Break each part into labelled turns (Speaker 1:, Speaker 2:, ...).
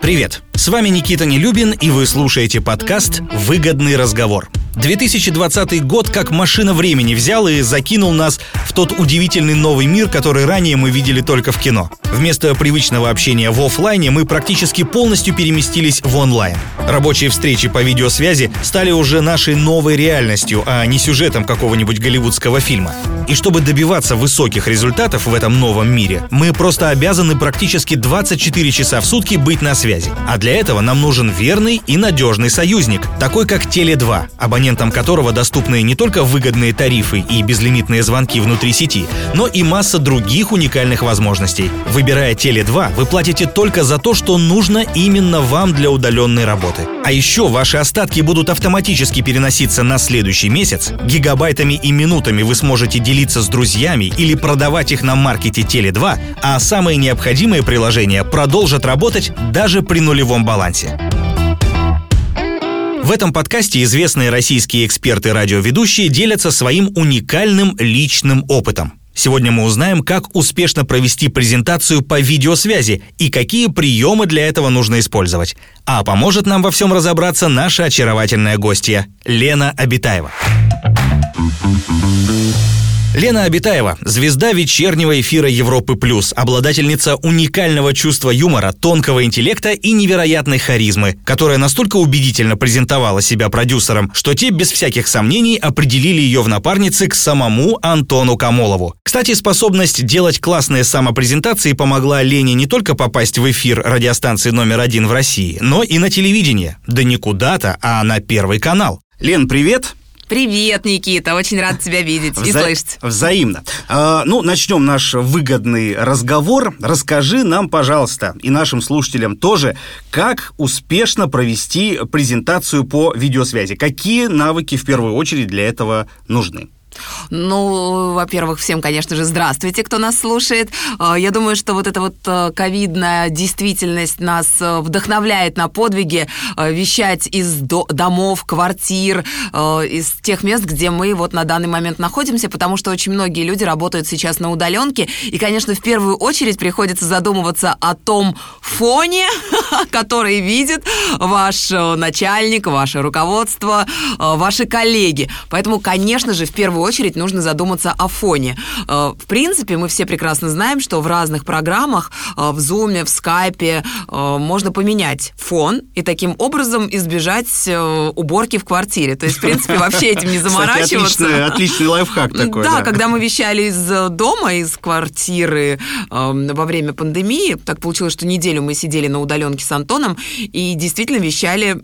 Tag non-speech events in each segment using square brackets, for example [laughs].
Speaker 1: Привет! С вами Никита Нелюбин, и вы слушаете подкаст «Выгодный разговор». 2020 год как машина времени взял и закинул нас в тот удивительный новый мир, который ранее мы видели только в кино. Вместо привычного общения в офлайне мы практически полностью переместились в онлайн. Рабочие встречи по видеосвязи стали уже нашей новой реальностью, а не сюжетом какого-нибудь голливудского фильма. И чтобы добиваться высоких результатов в этом новом мире, мы просто обязаны практически 24 часа в сутки быть на связи. А для этого нам нужен верный и надежный союзник, такой как Теле2, абонентам которого доступны не только выгодные тарифы и безлимитные звонки внутри сети, но и масса других уникальных возможностей. Выбирая Теле2, вы платите только за то, что нужно именно вам для удаленной работы. А еще ваши остатки будут автоматически переноситься на следующий месяц. Гигабайтами и минутами вы сможете делиться с друзьями или продавать их на маркете Теле2, а самые необходимые приложения продолжат работать даже при нулевом балансе. В этом подкасте известные российские эксперты-радиоведущие делятся своим уникальным личным опытом. Сегодня мы узнаем, как успешно провести презентацию по видеосвязи и какие приемы для этого нужно использовать. А поможет нам во всем разобраться наша очаровательная гостья Лена Абитаева. Лена Абитаева – звезда вечернего эфира Европы+, плюс, обладательница уникального чувства юмора, тонкого интеллекта и невероятной харизмы, которая настолько убедительно презентовала себя продюсерам, что те без всяких сомнений определили ее в напарнице к самому Антону Камолову. Кстати, способность делать классные самопрезентации помогла Лене не только попасть в эфир радиостанции номер один в России, но и на телевидение. Да не куда-то, а на Первый канал. Лен, привет!
Speaker 2: Привет, Никита, очень рад тебя видеть Вза- и слышать.
Speaker 1: Взаимно. А, ну, начнем наш выгодный разговор. Расскажи нам, пожалуйста, и нашим слушателям тоже, как успешно провести презентацию по видеосвязи. Какие навыки в первую очередь для этого нужны?
Speaker 2: Ну, во-первых, всем, конечно же, здравствуйте, кто нас слушает. А, я думаю, что вот эта вот э, ковидная действительность нас э, вдохновляет на подвиги э, вещать из домов, квартир, из тех мест, где мы вот на данный момент находимся, потому что очень многие люди работают сейчас на удаленке, и, конечно, в первую очередь приходится задумываться о том фоне, [laughs] который видит ваш начальник, ваше руководство, ваши коллеги. Поэтому, конечно же, в первую очередь нужно задуматься о фоне. Э, в принципе, мы все прекрасно знаем, что в разных программах, э, в Zoom, в Skype, э, можно поменять фон и таким образом избежать уборки в квартире. То есть, в принципе, вообще этим не заморачиваться. [laughs]
Speaker 1: Кстати, отличный, отличный лайфхак такой.
Speaker 2: Да, да, когда мы вещали из дома, из квартиры во время пандемии, так получилось, что неделю мы сидели на удаленке с Антоном и действительно вещали,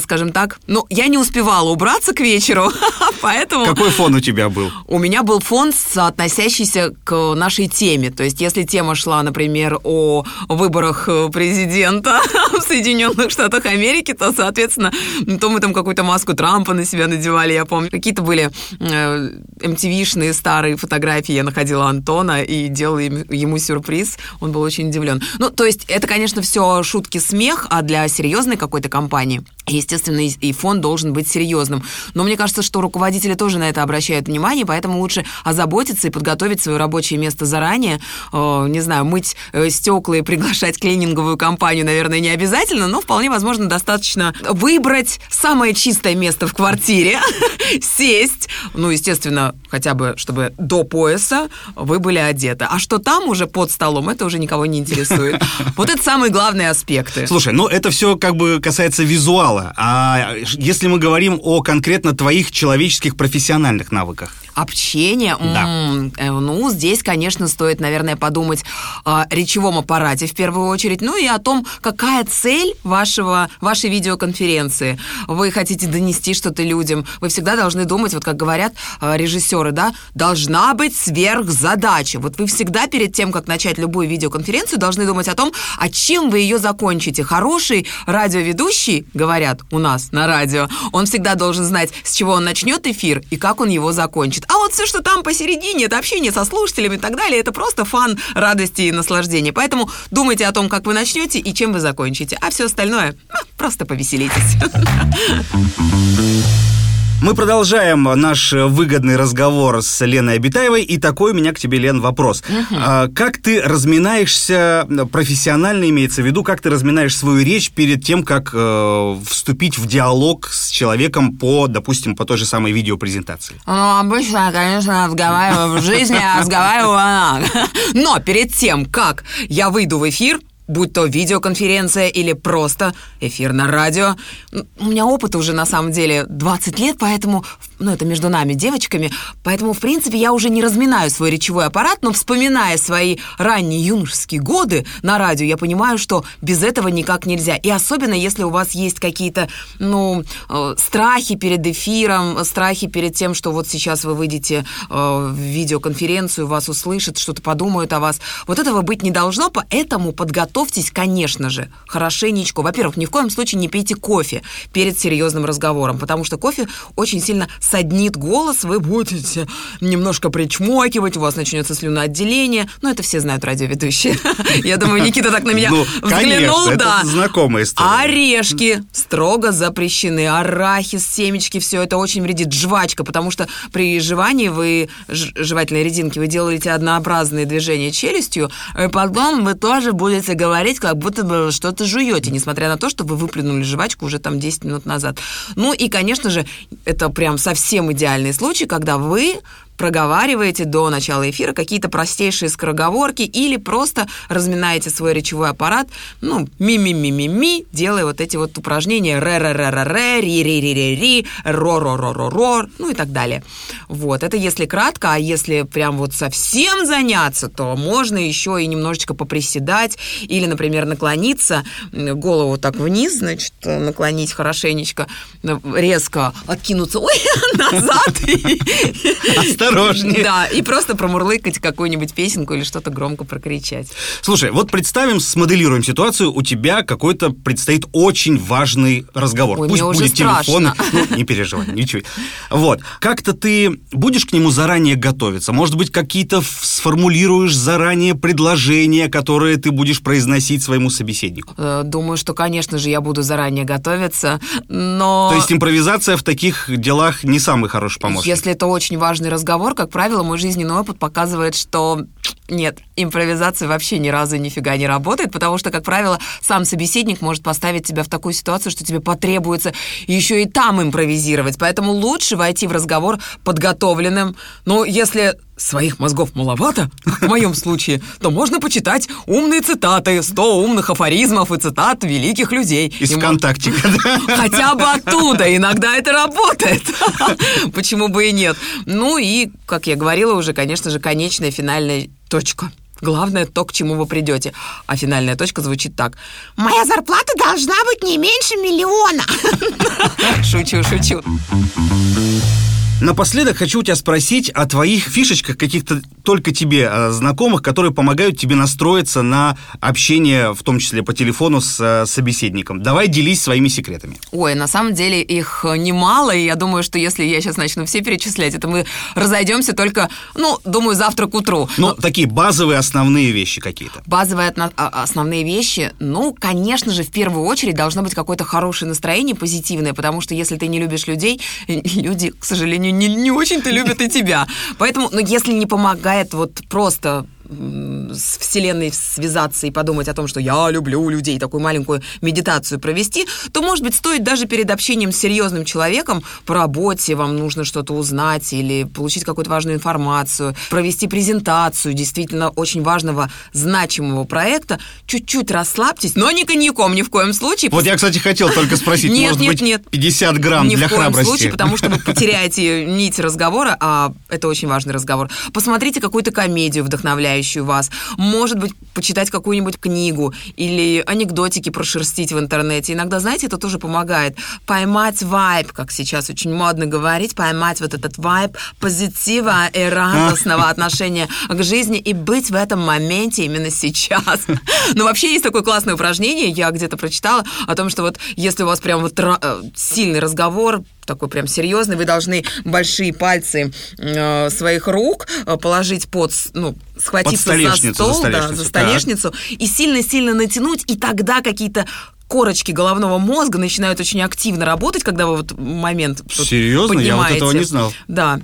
Speaker 2: скажем так, ну, я не успевала убраться к вечеру, [laughs] поэтому...
Speaker 1: Какой фон у тебя? Тебя был?
Speaker 2: У меня был фон, относящийся к нашей теме. То есть, если тема шла, например, о выборах э, президента [laughs] в Соединенных Штатах Америки, то, соответственно, то мы там какую-то маску Трампа на себя надевали, я помню. Какие-то были э, MTV-шные старые фотографии. Я находила Антона и делала ему сюрприз. Он был очень удивлен. Ну, то есть, это, конечно, все шутки, смех, а для серьезной какой-то компании Естественно, и фон должен быть серьезным. Но мне кажется, что руководители тоже на это обращают внимание, поэтому лучше озаботиться и подготовить свое рабочее место заранее. Э, не знаю, мыть э, стекла и приглашать клининговую компанию, наверное, не обязательно, но вполне возможно достаточно выбрать самое чистое место в квартире, [laughs] сесть, ну, естественно, хотя бы, чтобы до пояса вы были одеты. А что там уже под столом, это уже никого не интересует. [laughs] Вот это самые главные аспекты.
Speaker 1: Слушай, ну это все как бы касается визуала мало. А если мы говорим о конкретно твоих человеческих профессиональных навыках?
Speaker 2: Общение?
Speaker 1: Да. М-м,
Speaker 2: ну, здесь, конечно, стоит, наверное, подумать о речевом аппарате в первую очередь, ну и о том, какая цель вашего, вашей видеоконференции. Вы хотите донести что-то людям, вы всегда должны думать, вот как говорят э, режиссеры, да, должна быть сверхзадача. Вот вы всегда перед тем, как начать любую видеоконференцию, должны думать о том, а чем вы ее закончите. Хороший радиоведущий, говорят у нас на радио, он всегда должен знать, с чего он начнет эфир и как он его закончит. А вот все, что там посередине, это общение со слушателями и так далее, это просто фан, радости и наслаждения. Поэтому думайте о том, как вы начнете и чем вы закончите. А все остальное, ну, просто повеселитесь. [laughs]
Speaker 1: Мы продолжаем наш выгодный разговор с Леной Абитаевой. И такой у меня к тебе, Лен, вопрос. Угу. Как ты разминаешься, профессионально имеется в виду, как ты разминаешь свою речь перед тем, как э, вступить в диалог с человеком по, допустим, по той же самой видеопрезентации?
Speaker 2: Ну, обычно, конечно, разговариваю в жизни, а разговариваю она. [laughs] Но перед тем, как я выйду в эфир, будь то видеоконференция или просто эфир на радио. У меня опыт уже на самом деле 20 лет, поэтому, ну это между нами, девочками, поэтому, в принципе, я уже не разминаю свой речевой аппарат, но вспоминая свои ранние юношеские годы на радио, я понимаю, что без этого никак нельзя. И особенно, если у вас есть какие-то, ну, э, страхи перед эфиром, страхи перед тем, что вот сейчас вы выйдете э, в видеоконференцию, вас услышат, что-то подумают о вас. Вот этого быть не должно, поэтому подготовьтесь готовьтесь, конечно же, хорошенечко. Во-первых, ни в коем случае не пейте кофе перед серьезным разговором, потому что кофе очень сильно саднит голос, вы будете немножко причмокивать, у вас начнется слюноотделение. Ну, это все знают радиоведущие. [laughs] Я думаю, Никита так на меня ну, взглянул.
Speaker 1: да. знакомая история.
Speaker 2: Орешки строго запрещены. Арахис, семечки, все это очень вредит. Жвачка, потому что при жевании вы, жевательной резинки, вы делаете однообразные движения челюстью, и потом вы тоже будете говорить говорить, как будто бы что-то жуете, несмотря на то, что вы выплюнули жвачку уже там 10 минут назад. Ну и, конечно же, это прям совсем идеальный случай, когда вы проговариваете до начала эфира какие-то простейшие скороговорки или просто разминаете свой речевой аппарат, ну, ми-ми-ми-ми-ми, делая вот эти вот упражнения ре-ре-ре-ре-ре, ри-ри-ри-ри-ри, ро-ро-ро-ро-ро, ну и так далее. Вот, это если кратко, а если прям вот совсем заняться, то можно еще и немножечко поприседать или, например, наклониться, голову так вниз, значит, наклонить хорошенечко, резко откинуться, ой, [laughs] назад.
Speaker 1: Осторожнее.
Speaker 2: Да, и просто промурлыкать какую-нибудь песенку или что-то громко прокричать.
Speaker 1: Слушай, вот представим, смоделируем ситуацию, у тебя какой-то предстоит очень важный разговор.
Speaker 2: Ой,
Speaker 1: Пусть будет
Speaker 2: телефон.
Speaker 1: Ну, не переживай, ничего. Вот. Как-то ты будешь к нему заранее готовиться? Может быть, какие-то сформулируешь заранее предложения, которые ты будешь произносить своему собеседнику?
Speaker 2: Э, думаю, что, конечно же, я буду заранее готовиться, но...
Speaker 1: То есть импровизация в таких делах не самый хороший помощник?
Speaker 2: Если это очень важный разговор, разговор, как правило, мой жизненный опыт показывает, что нет, импровизация вообще ни разу нифига не работает, потому что, как правило, сам собеседник может поставить тебя в такую ситуацию, что тебе потребуется еще и там импровизировать. Поэтому лучше войти в разговор подготовленным. Ну, если своих мозгов маловато, в моем случае, то можно почитать умные цитаты, 100 умных афоризмов и цитат великих людей.
Speaker 1: Из ВКонтактика, да? [laughs]
Speaker 2: Хотя бы оттуда, иногда это работает. [laughs] Почему бы и нет? Ну и, как я говорила уже, конечно же, конечная финальная точка. Главное то, к чему вы придете. А финальная точка звучит так. Моя зарплата должна быть не меньше миллиона. [laughs] Шучу, шучу.
Speaker 1: Напоследок хочу у тебя спросить о твоих фишечках, каких-то только тебе э, знакомых, которые помогают тебе настроиться на общение, в том числе по телефону с э, собеседником. Давай делись своими секретами.
Speaker 2: Ой, на самом деле их немало, и я думаю, что если я сейчас начну все перечислять, это мы разойдемся только, ну, думаю, завтра к утру.
Speaker 1: Ну, Но... такие базовые основные вещи какие-то.
Speaker 2: Базовые а, основные вещи, ну, конечно же, в первую очередь должно быть какое-то хорошее настроение, позитивное, потому что если ты не любишь людей, [laughs] люди, к сожалению, не, не очень-то любят и тебя. Поэтому, ну, если не помогает вот просто с Вселенной связаться и подумать о том, что я люблю людей, такую маленькую медитацию провести, то, может быть, стоит даже перед общением с серьезным человеком по работе, вам нужно что-то узнать или получить какую-то важную информацию, провести презентацию действительно очень важного, значимого проекта, чуть-чуть расслабьтесь, но не коньяком ни в коем случае.
Speaker 1: Вот я, кстати, хотел только спросить, нет, может нет, быть, нет. 50 грамм
Speaker 2: ни
Speaker 1: для
Speaker 2: храбрости? Ни в
Speaker 1: коем
Speaker 2: случае, потому что вы [laughs] потеряете нить разговора, а это очень важный разговор. Посмотрите какую-то комедию вдохновляющую, окружающую вас. Может быть, почитать какую-нибудь книгу или анекдотики прошерстить в интернете. Иногда, знаете, это тоже помогает. Поймать вайб, как сейчас очень модно говорить, поймать вот этот вайб позитива и радостного отношения к жизни и быть в этом моменте именно сейчас. [laughs] Но вообще есть такое классное упражнение, я где-то прочитала о том, что вот если у вас прям вот э, сильный разговор, такой прям серьезный. Вы должны большие пальцы э, своих рук э, положить под, ну, схватиться за стол, за да, за столешницу, так. и сильно-сильно натянуть, и тогда какие-то корочки головного мозга начинают очень активно работать, когда вы вот момент
Speaker 1: Серьезно? Я вот этого не знал.
Speaker 2: Да.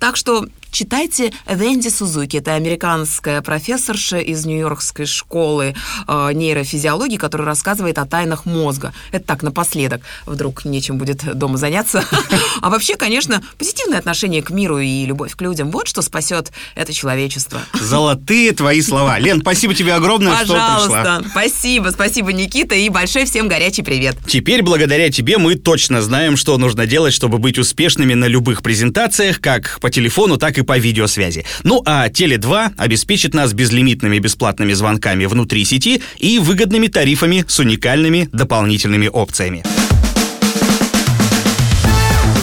Speaker 2: Так что Читайте Венди Сузуки. Это американская профессорша из Нью-Йоркской школы э, нейрофизиологии, которая рассказывает о тайнах мозга. Это так, напоследок. Вдруг нечем будет дома заняться. [laughs] А вообще, конечно, позитивное отношение к миру и любовь к людям. Вот что спасет это человечество.
Speaker 1: Золотые твои слова. Лен, спасибо тебе огромное,
Speaker 2: Пожалуйста. что пришла. Спасибо, спасибо, Никита, и большой всем горячий привет.
Speaker 1: Теперь, благодаря тебе, мы точно знаем, что нужно делать, чтобы быть успешными на любых презентациях, как по телефону, так и и по видеосвязи. Ну а Теле2 обеспечит нас безлимитными бесплатными звонками внутри сети и выгодными тарифами с уникальными дополнительными опциями.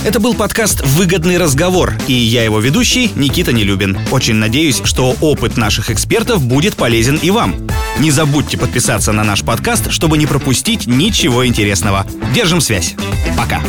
Speaker 1: Это был подкаст «Выгодный разговор» и я его ведущий Никита Нелюбин. Очень надеюсь, что опыт наших экспертов будет полезен и вам. Не забудьте подписаться на наш подкаст, чтобы не пропустить ничего интересного. Держим связь. Пока.